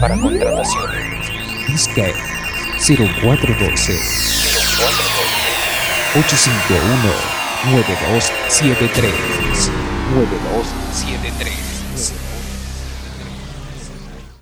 Para contrataciones. Disque 0412 851 9273 9273